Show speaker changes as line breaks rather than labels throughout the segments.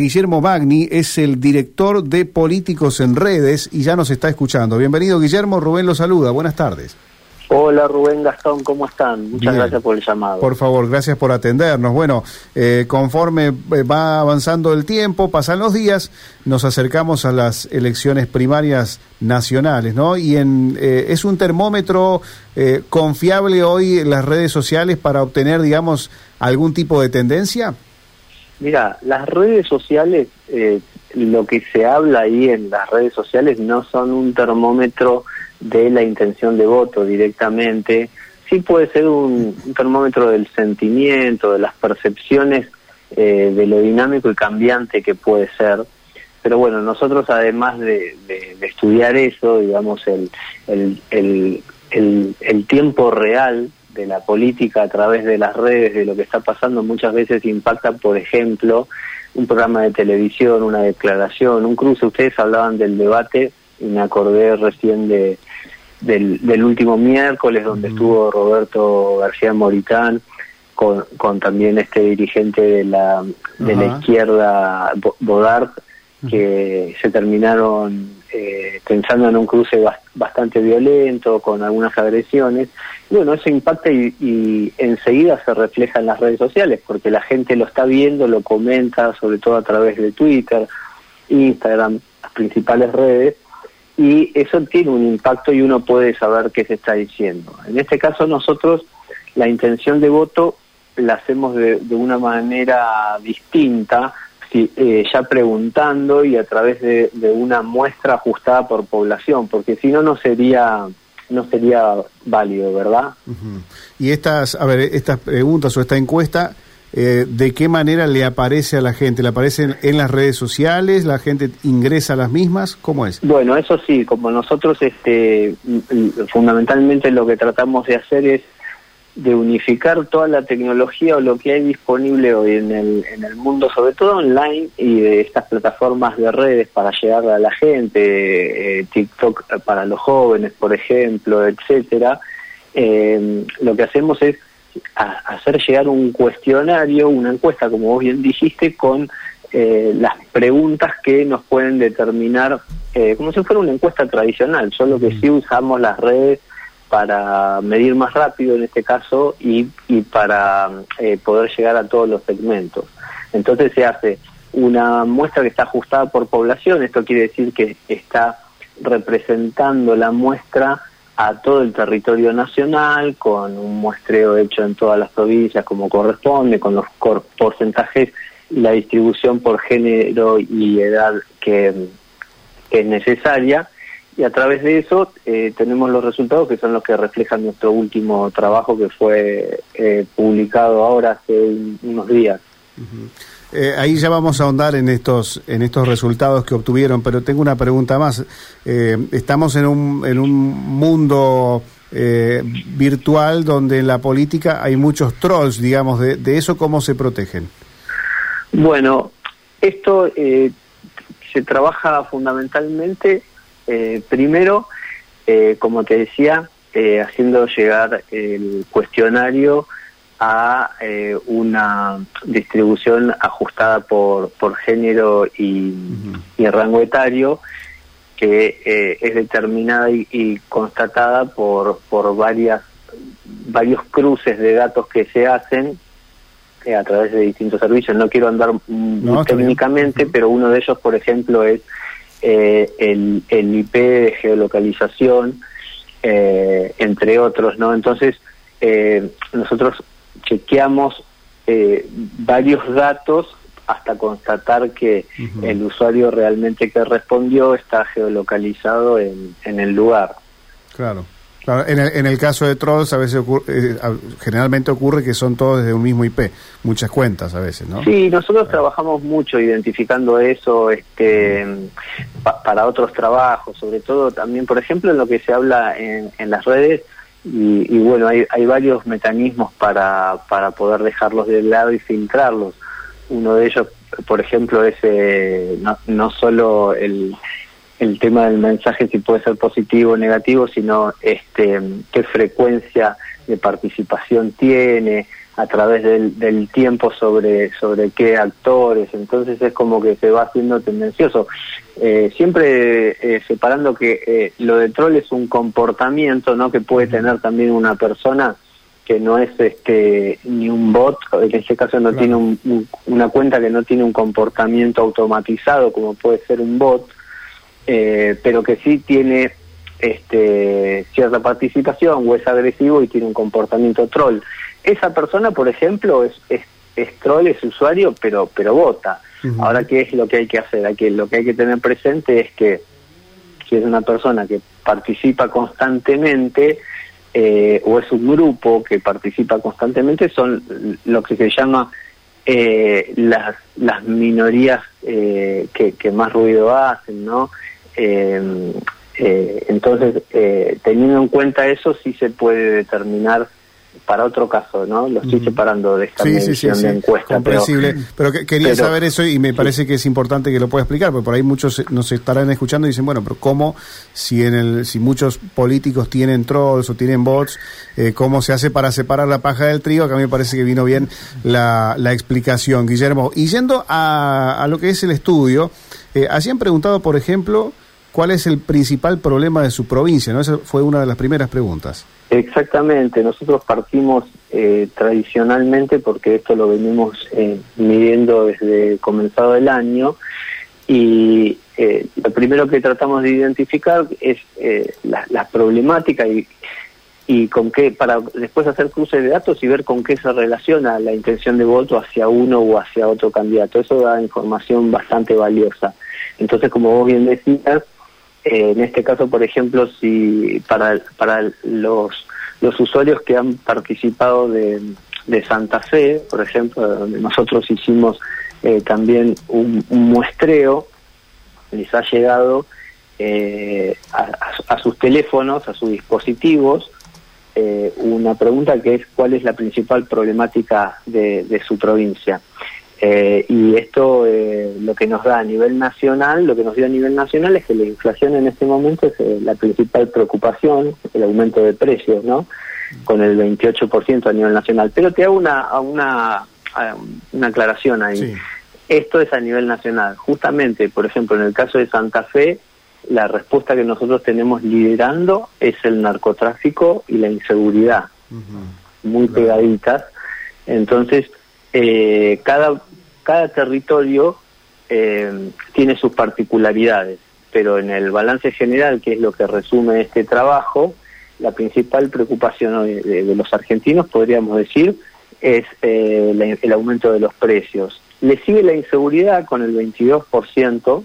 Guillermo Magni es el director de Políticos en Redes y ya nos está escuchando. Bienvenido Guillermo, Rubén lo saluda, buenas tardes.
Hola Rubén Gastón, ¿cómo están? Muchas gracias por el llamado.
Por favor, gracias por atendernos. Bueno, eh, conforme eh, va avanzando el tiempo, pasan los días, nos acercamos a las elecciones primarias nacionales, ¿no? Y en, eh, es un termómetro confiable hoy en las redes sociales para obtener, digamos, algún tipo de tendencia.
Mira, las redes sociales, eh, lo que se habla ahí en las redes sociales no son un termómetro de la intención de voto directamente, sí puede ser un, termómetro del sentimiento, de las percepciones, eh, de lo dinámico y cambiante que puede ser. Pero bueno, nosotros además de, estudiar eso, digamos, el, el, el, el tiempo real de la política a través de las redes, de lo que está pasando, muchas veces impacta, por ejemplo, un programa de televisión, una declaración, un cruce. Ustedes hablaban del debate y me acordé recién de, del, último miércoles donde estuvo Roberto García Moritán con, con también este dirigente de la, de la izquierda, Bodart, que se terminaron eh, pensando en un cruce bastante violento, con algunas agresiones. bueno, eso impacta y, enseguida se refleja en las redes sociales, porque la gente lo está viendo, lo comenta, sobre todo a través de Twitter, Instagram, las principales redes, y eso tiene un impacto y uno puede saber qué se está diciendo. En este caso nosotros la intención de voto la hacemos de una manera distinta, eh, ya preguntando y a través de, una muestra ajustada por población, porque si no, no sería no sería válido, ¿verdad?
Y estas, a ver, estas preguntas o esta encuesta, eh, ¿de qué manera le aparece a la gente? ¿Le aparecen en las redes sociales? ¿La gente ingresa a las mismas? ¿Cómo es?
Bueno, eso sí, como nosotros este, fundamentalmente lo que tratamos de hacer es de unificar toda la tecnología o lo que hay disponible hoy en el, en el mundo, sobre todo online, y de estas plataformas de redes para llegar a la gente, eh, TikTok para los jóvenes, por ejemplo, etcétera, eh, lo que hacemos es hacer llegar un cuestionario, una encuesta, como vos bien dijiste, con eh, las preguntas que nos pueden determinar, como si fuera una encuesta tradicional, solo que sí usamos las redes para medir más rápido en este caso y, y para eh, poder llegar a todos los segmentos. Entonces se hace una muestra que está ajustada por población, esto quiere decir que está representando la muestra a todo el territorio nacional, con un muestreo hecho en todas las provincias como corresponde, con los porcentajes la distribución por género y edad que es necesaria y a través de eso eh, tenemos los resultados que son los que reflejan nuestro último trabajo que fue eh, publicado ahora hace unos días.
Eh, ahí ya vamos a ahondar en estos en estos resultados que obtuvieron, pero tengo una pregunta más. estamos en un, en un mundo virtual donde en la política hay muchos trolls, digamos, de, de eso cómo se protegen.
Bueno, esto se trabaja fundamentalmente eh, primero, eh, como te decía, eh, haciendo llegar el cuestionario a una distribución ajustada por, por género y, rango etario que es determinada y, constatada por, por varias varios cruces de datos que se hacen a través de distintos servicios. No quiero andar técnicamente, pero uno de ellos, por ejemplo, es eh, el, el, IP de geolocalización, eh, entre otros, ¿no? Entonces, eh, nosotros chequeamos varios datos hasta constatar que el usuario realmente que respondió está geolocalizado en, en el lugar.
Claro en, el, en el caso de trolls, a veces eh, generalmente ocurre que son todos desde un mismo IP, muchas cuentas a veces, ¿no?
Sí, nosotros trabajamos mucho identificando eso este, para otros trabajos, sobre todo también, por ejemplo, en lo que se habla en, en las redes, y, bueno, hay, hay varios mecanismos para, para poder dejarlos de lado y filtrarlos. Uno de ellos, por ejemplo, es eh, no, no solo el el tema del mensaje si puede ser positivo o negativo, sino este qué frecuencia de participación tiene. a través del, del, tiempo sobre, sobre qué actores, entonces es como que se va haciendo tendencioso. Eh, siempre eh, separando que eh, lo de troll es un comportamiento no que puede tener también una persona que no es este ni un bot, en este caso no tiene una cuenta que no tiene un comportamiento automatizado como puede ser un bot, pero que sí tiene este, cierta participación o es agresivo y tiene un comportamiento troll. Esa persona, por ejemplo, es, es, troll, es usuario, pero, pero vota. Ahora, ¿qué es lo que hay que hacer? Aquí, lo que hay que tener presente es que si es una persona que participa constantemente eh, o es un grupo que participa constantemente, son lo que se llama eh, las, las minorías eh, que, que, más ruido hacen, ¿no? Eh, entonces, eh, teniendo en cuenta eso, sí se puede determinar para otro caso, ¿no? Lo estoy separando de esta sí, sí, de encuesta.
Comprensible. Pero, quería saber eso y me parece que es importante que lo pueda explicar, porque por ahí muchos nos estarán escuchando y dicen, bueno, pero ¿cómo si en el si muchos políticos tienen trolls o tienen bots, eh, cómo se hace para separar la paja del trigo? Acá me parece que vino bien la, la explicación, Guillermo. Y yendo a, a lo que es el estudio, eh, así han preguntado, por ejemplo, ¿Cuál es el principal problema de su provincia? ¿no? Esa fue una de las primeras preguntas.
Exactamente, nosotros partimos eh, tradicionalmente, porque esto lo venimos eh, midiendo desde comenzado del año, y eh, lo primero que tratamos de identificar es la, la, problemática y, y con qué, para después hacer cruces de datos y ver con qué se relaciona la intención de voto hacia uno o hacia otro candidato. Eso da información bastante valiosa. Entonces, como vos bien decías, eh, en este caso, por ejemplo, si para, para los, los usuarios que han participado de, de Santa Fe, por ejemplo, donde nosotros hicimos eh, también un, muestreo, les ha llegado eh, a, sus teléfonos, a sus dispositivos, una pregunta que es cuál es la principal problemática de, de su provincia. Eh, y esto eh, lo que nos da a nivel nacional, lo que nos dio a nivel nacional es que la inflación en este momento es eh, la principal preocupación, el aumento de precios, ¿no? Con el 28% a nivel nacional. Pero te hago una, una, una aclaración ahí. Esto es a nivel nacional. Justamente, por ejemplo, en el caso de Santa Fe, la respuesta que nosotros tenemos liderando es el narcotráfico y la inseguridad, muy pegaditas. Entonces, eh, cada cada territorio eh, tiene sus particularidades, pero en el balance general, que es lo que resume este trabajo, la principal preocupación de, los argentinos, podríamos decir, es eh, el aumento de los precios. Le sigue la inseguridad con el 22%,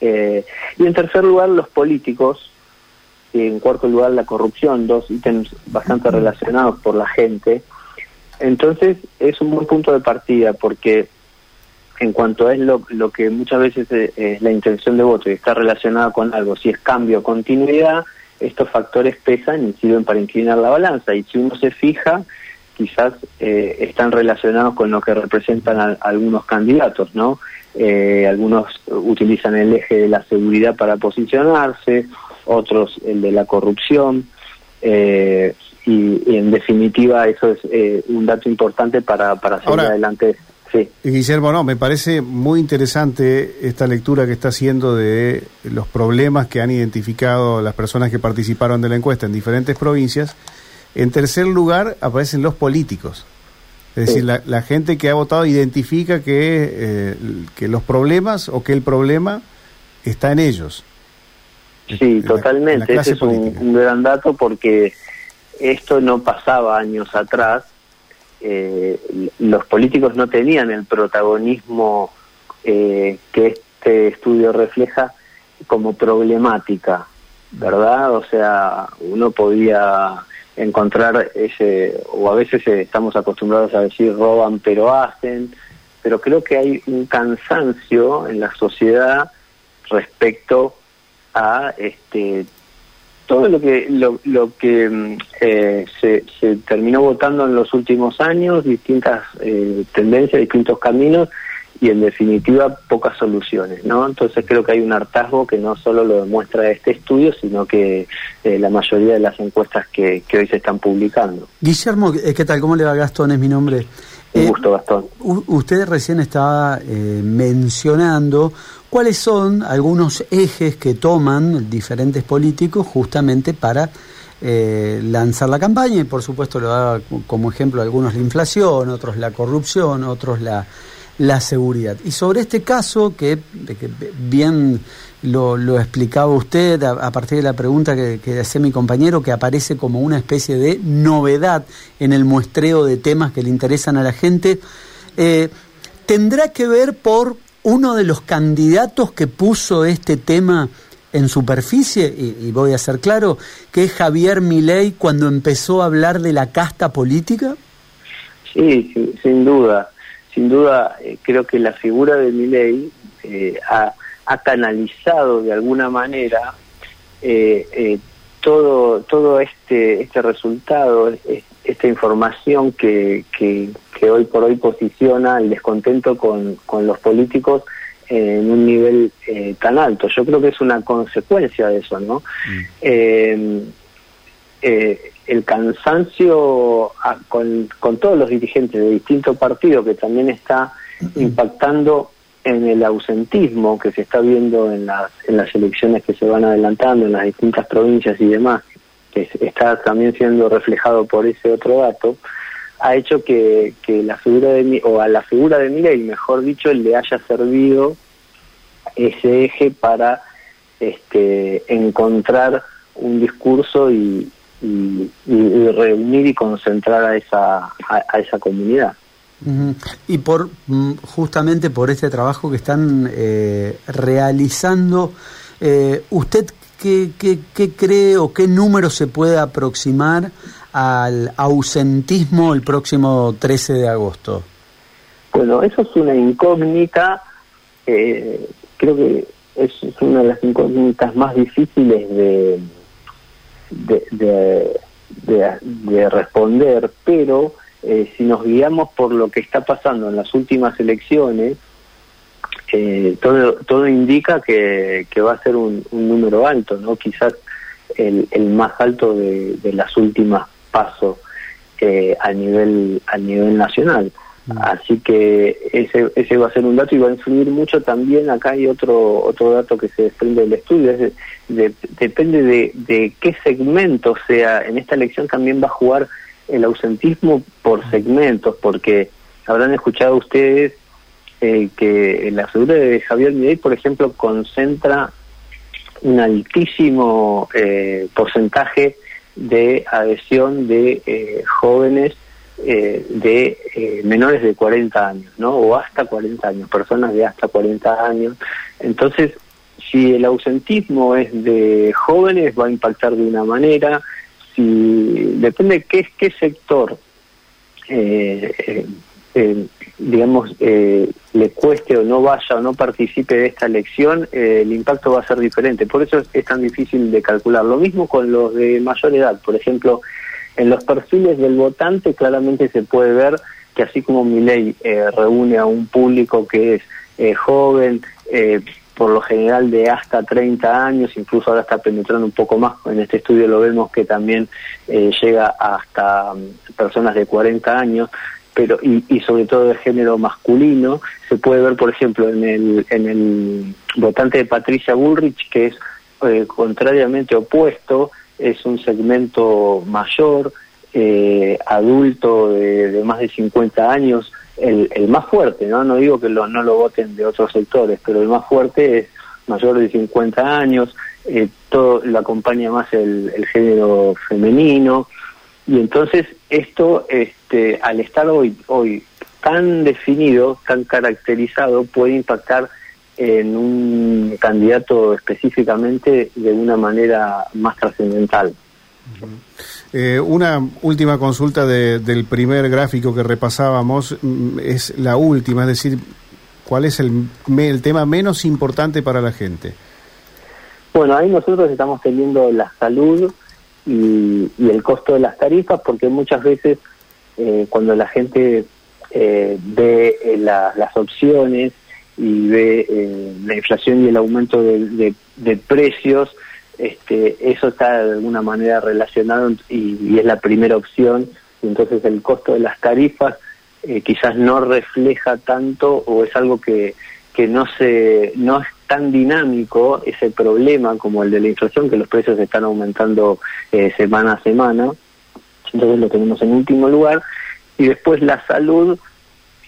eh, y en tercer lugar los políticos, y en cuarto lugar la corrupción, dos ítems bastante relacionados por la gente. Entonces es un buen punto de partida porque en cuanto a es lo, lo que muchas veces es la intención de voto y está relacionada con algo, si es cambio o continuidad, estos factores pesan y sirven para inclinar la balanza. Y si uno se fija, quizás eh, están relacionados con lo que representan algunos candidatos, ¿no? Eh, algunos utilizan el eje de la seguridad para posicionarse, otros el de la corrupción. Eh, y, en definitiva eso es un dato importante para, para seguir adelante
Sí. Guillermo, no, me parece muy interesante esta lectura que está haciendo de los problemas que han identificado las personas que participaron de la encuesta en diferentes provincias. En tercer lugar aparecen los políticos. Es decir, la, gente que ha votado identifica que, eh, que los problemas o que el problema está en ellos.
Sí, totalmente. Ese es un gran dato porque esto no pasaba años atrás eh, los políticos no tenían el protagonismo eh, que este estudio refleja como problemática, ¿verdad? O sea, uno podía encontrar ese, o a veces estamos acostumbrados a decir roban pero hacen, pero creo que hay un cansancio en la sociedad respecto a este todo lo que lo, lo que mm, eh, se, se, terminó votando en los últimos años, distintas eh, tendencias, distintos caminos, y en definitiva pocas soluciones, ¿no? Entonces creo que hay un hartazgo que no solo lo demuestra este estudio, sino que eh, la mayoría de las encuestas que, hoy se están publicando.
Guillermo, eh, ¿qué tal? ¿Cómo le va Gastón? Es mi nombre.
Un eh, gusto, Gastón.
Usted recién estaba mencionando cuáles son algunos ejes que toman diferentes políticos justamente para lanzar la campaña y por supuesto lo da como ejemplo algunos la inflación, otros la corrupción, otros la la seguridad. Y sobre este caso, que, que bien lo, lo, explicaba usted a, partir de la pregunta que, que hacía mi compañero, que aparece como una especie de novedad en el muestreo de temas que le interesan a la gente, eh, tendrá que ver por uno de los candidatos que puso este tema en superficie, y, voy a ser claro, que es Javier Milei cuando empezó a hablar de la casta política?
Sí, sin duda sin duda eh, creo que la figura de Milei eh, ha, canalizado de alguna manera eh, todo todo este este resultado esta información que, que, hoy por hoy posiciona el descontento con, con los políticos en un nivel tan alto. Yo creo que es una consecuencia de eso, ¿no? Mm el cansancio ah, con, con, todos los dirigentes de distintos partidos que también está impactando en el ausentismo que se está viendo en las, en las elecciones que se van adelantando en las distintas provincias y demás, que está también siendo reflejado por ese otro dato, ha hecho que, la figura de o a la figura de Milei, mejor dicho, le haya servido ese eje para este, encontrar un discurso y, y, reunir y concentrar a esa, a, esa comunidad.
Y por mm, justamente por este trabajo que están eh, realizando, eh, ¿usted qué, qué, qué, cree o qué número se puede aproximar al ausentismo el próximo 13 de agosto?
Bueno, eso es una incógnita, eh, creo que es una de las incógnitas más difíciles de, de, de, responder, pero eh, si nos guiamos por lo que está pasando en las últimas elecciones, eh, todo, todo indica que, que va a ser un, número alto, no quizás el, el más alto de, de las últimas pasos eh, a nivel a nivel nacional. Así que ese, ese va a ser un dato y va a influir mucho también. Acá hay otro otro dato que se desprende del estudio, es depende de, de qué segmento sea. En esta elección también va a jugar el ausentismo por segmentos, porque habrán escuchado ustedes eh, que la figura de Javier Milei, por ejemplo, concentra un altísimo eh, porcentaje de adhesión de eh, jóvenes eh, de eh, menores de 40 años, ¿no? O hasta 40 años, personas de hasta 40 años. Entonces, si el ausentismo es de jóvenes, va a impactar de una manera. Si depende qué qué sector, eh, digamos, le cueste o no vaya o no participe de esta elección, el impacto va a ser diferente. Por eso es tan difícil de calcular. Lo mismo con los de mayor edad, por ejemplo en los perfiles del votante claramente se puede ver que así como mi ley eh, reúne a un público que es eh, joven, eh, por lo general de hasta 30 años, incluso ahora está penetrando un poco más, en este estudio lo vemos que también llega hasta mm, personas de 40 años, pero y, y, sobre todo de género masculino, se puede ver por ejemplo en el, en el votante de Patricia Bullrich, que es contrariamente opuesto, es un segmento mayor, eh, adulto de, más de 50 años, el, el más fuerte, ¿no? No digo que lo, no lo voten de otros sectores, pero el más fuerte es mayor de 50 años, eh, todo lo acompaña más el, el género femenino, y entonces esto, este, al estar hoy, hoy tan definido, tan caracterizado, puede impactar en un candidato específicamente de una manera más trascendental.
Eh, una última consulta del primer gráfico que repasábamos mm, es la última, es decir, ¿cuál es el, el tema menos importante para la gente?
Bueno, ahí nosotros estamos teniendo la salud y, el costo de las tarifas, porque muchas veces eh, cuando la gente eh, ve eh, las opciones y ve eh, la inflación y el aumento de, precios, este, eso está de alguna manera relacionado y, es la primera opción. Entonces el costo de las tarifas quizás no refleja tanto o es algo que, que no se no tan dinámico ese problema como el de la inflación que los precios están aumentando semana a semana. Entonces lo tenemos en último lugar. Y después la salud,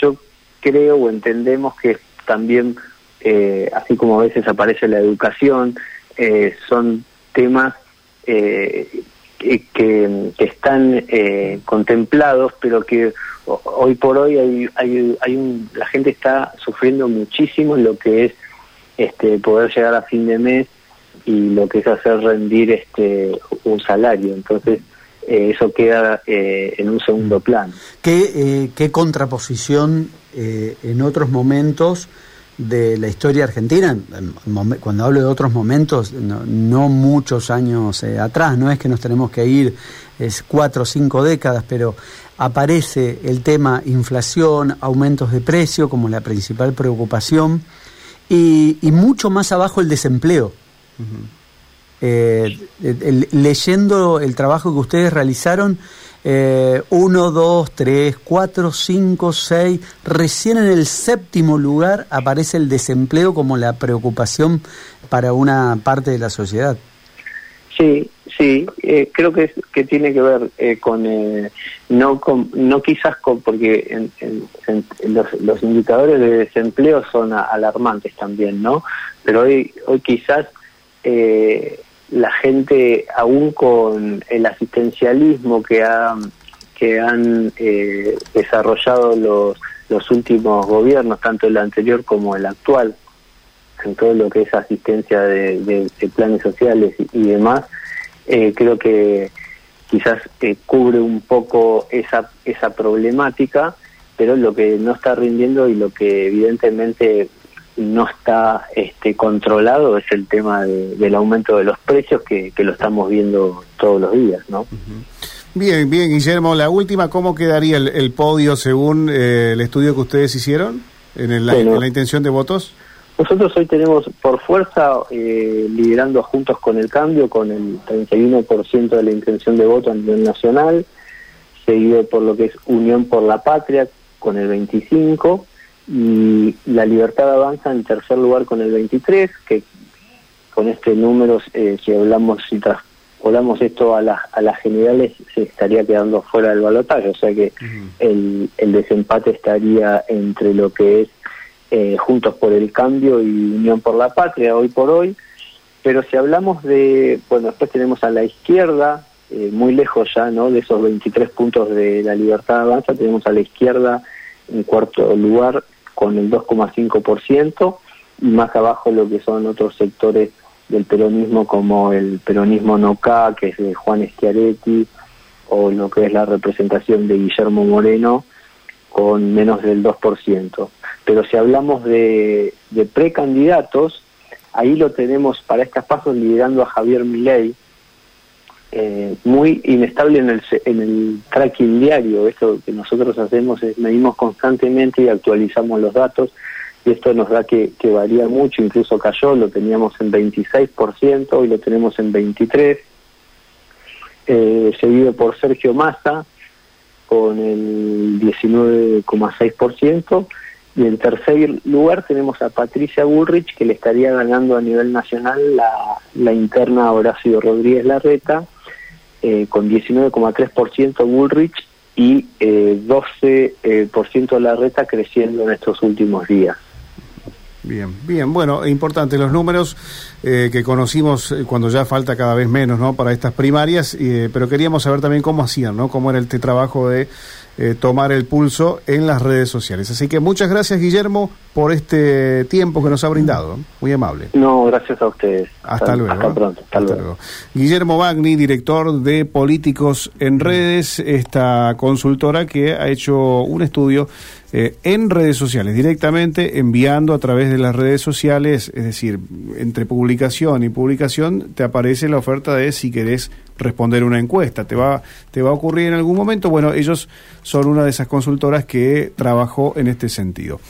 yo creo o entendemos que también, eh, así como a veces aparece la educación, eh, son temas eh, que, están contemplados, pero que hoy por hoy hay, hay, hay un, la gente está sufriendo muchísimo en lo que es este, poder llegar a fin de mes y lo que es hacer rendir este un salario. Entonces, eh, eso queda eh, en un segundo mm. plano.
¿Qué, eh, qué contraposición en otros momentos de la historia argentina, cuando hablo de otros momentos, no, muchos años atrás, no es que nos tenemos que ir es cuatro o cinco décadas, pero aparece el tema inflación, aumentos de precio como la principal preocupación y, mucho más abajo el desempleo. Eh, leyendo el trabajo que ustedes realizaron, eh, uno, dos, tres, cuatro, cinco, seis, recién en el séptimo lugar aparece el desempleo como la preocupación para una parte de la sociedad.
Sí, sí, eh, creo que, que tiene que ver eh, con, no con, no quizás con, porque en, los, los, indicadores de desempleo son alarmantes también, ¿no? Pero hoy, hoy quizás eh, la gente, aún con el asistencialismo que, ha, que han eh, desarrollado los, los últimos gobiernos, tanto el anterior como el actual, en todo lo que es asistencia de, planes sociales y, demás, eh, creo que quizás eh, cubre un poco esa, esa problemática, pero lo que no está rindiendo y lo que evidentemente no está este, controlado es el tema del aumento de los precios que, lo estamos viendo todos los días, ¿no?
Bien, bien, Guillermo, la última, ¿cómo quedaría el, podio según eh, el estudio que ustedes hicieron en, la intención de votos?
Nosotros hoy tenemos por fuerza eh, liderando juntos con el cambio con el 31% de la intención de voto a nivel nacional, seguido por lo que es Unión por la Patria con el 25% y la libertad avanza en tercer lugar con el 23, que con este número, eh, si hablamos si traspolamos esto a las, a las generales, se estaría quedando fuera del balotaje, o sea que el, el desempate estaría entre lo que es eh, Juntos por el Cambio y Unión por la Patria hoy por hoy, pero si hablamos de, bueno, después tenemos a la izquierda, eh, muy lejos ya, ¿no? De esos 23 puntos de la libertad avanza, tenemos a la izquierda en cuarto lugar con el 2,5% y más abajo lo que son otros sectores del peronismo como el peronismo NOCA, que es de Juan Schiaretti, o lo que es la representación de Guillermo Moreno, con menos del 2%. Pero si hablamos de, precandidatos, ahí lo tenemos para estas pasos liderando a Javier Milei, eh, muy inestable en el, en el tracking diario. Esto que nosotros hacemos es medimos constantemente y actualizamos los datos y esto nos da que, varía mucho, incluso cayó, lo teníamos en 26%, hoy lo tenemos en 23%, eh, seguido por Sergio Massa con el 19,6%, y en tercer lugar tenemos a Patricia Bullrich, que le estaría ganando a nivel nacional la, la interna Horacio Rodríguez Larreta, eh, con 19,3% Bullrich y eh, 12% eh, la reta creciendo en estos últimos días.
Bien, bien, bueno, importante los números eh, que conocimos cuando ya falta cada vez menos, ¿no? Para estas primarias, pero queríamos saber también cómo hacían, ¿no? Cómo era este trabajo de eh, tomar el pulso en las redes sociales. Así que muchas gracias, Guillermo, por este tiempo que nos ha brindado. Muy amable.
No, gracias a ustedes.
Hasta, luego.
Hasta pronto. Hasta, luego.
Guillermo Bagni, director de Políticos en Redes, esta consultora que ha hecho un estudio eh, en redes sociales, directamente enviando a través de las redes sociales, es decir, entre publicación y publicación te aparece la oferta de si querés responder una encuesta, te va, te va a ocurrir en algún momento. Bueno, ellos son una de esas consultoras que trabajó en este sentido.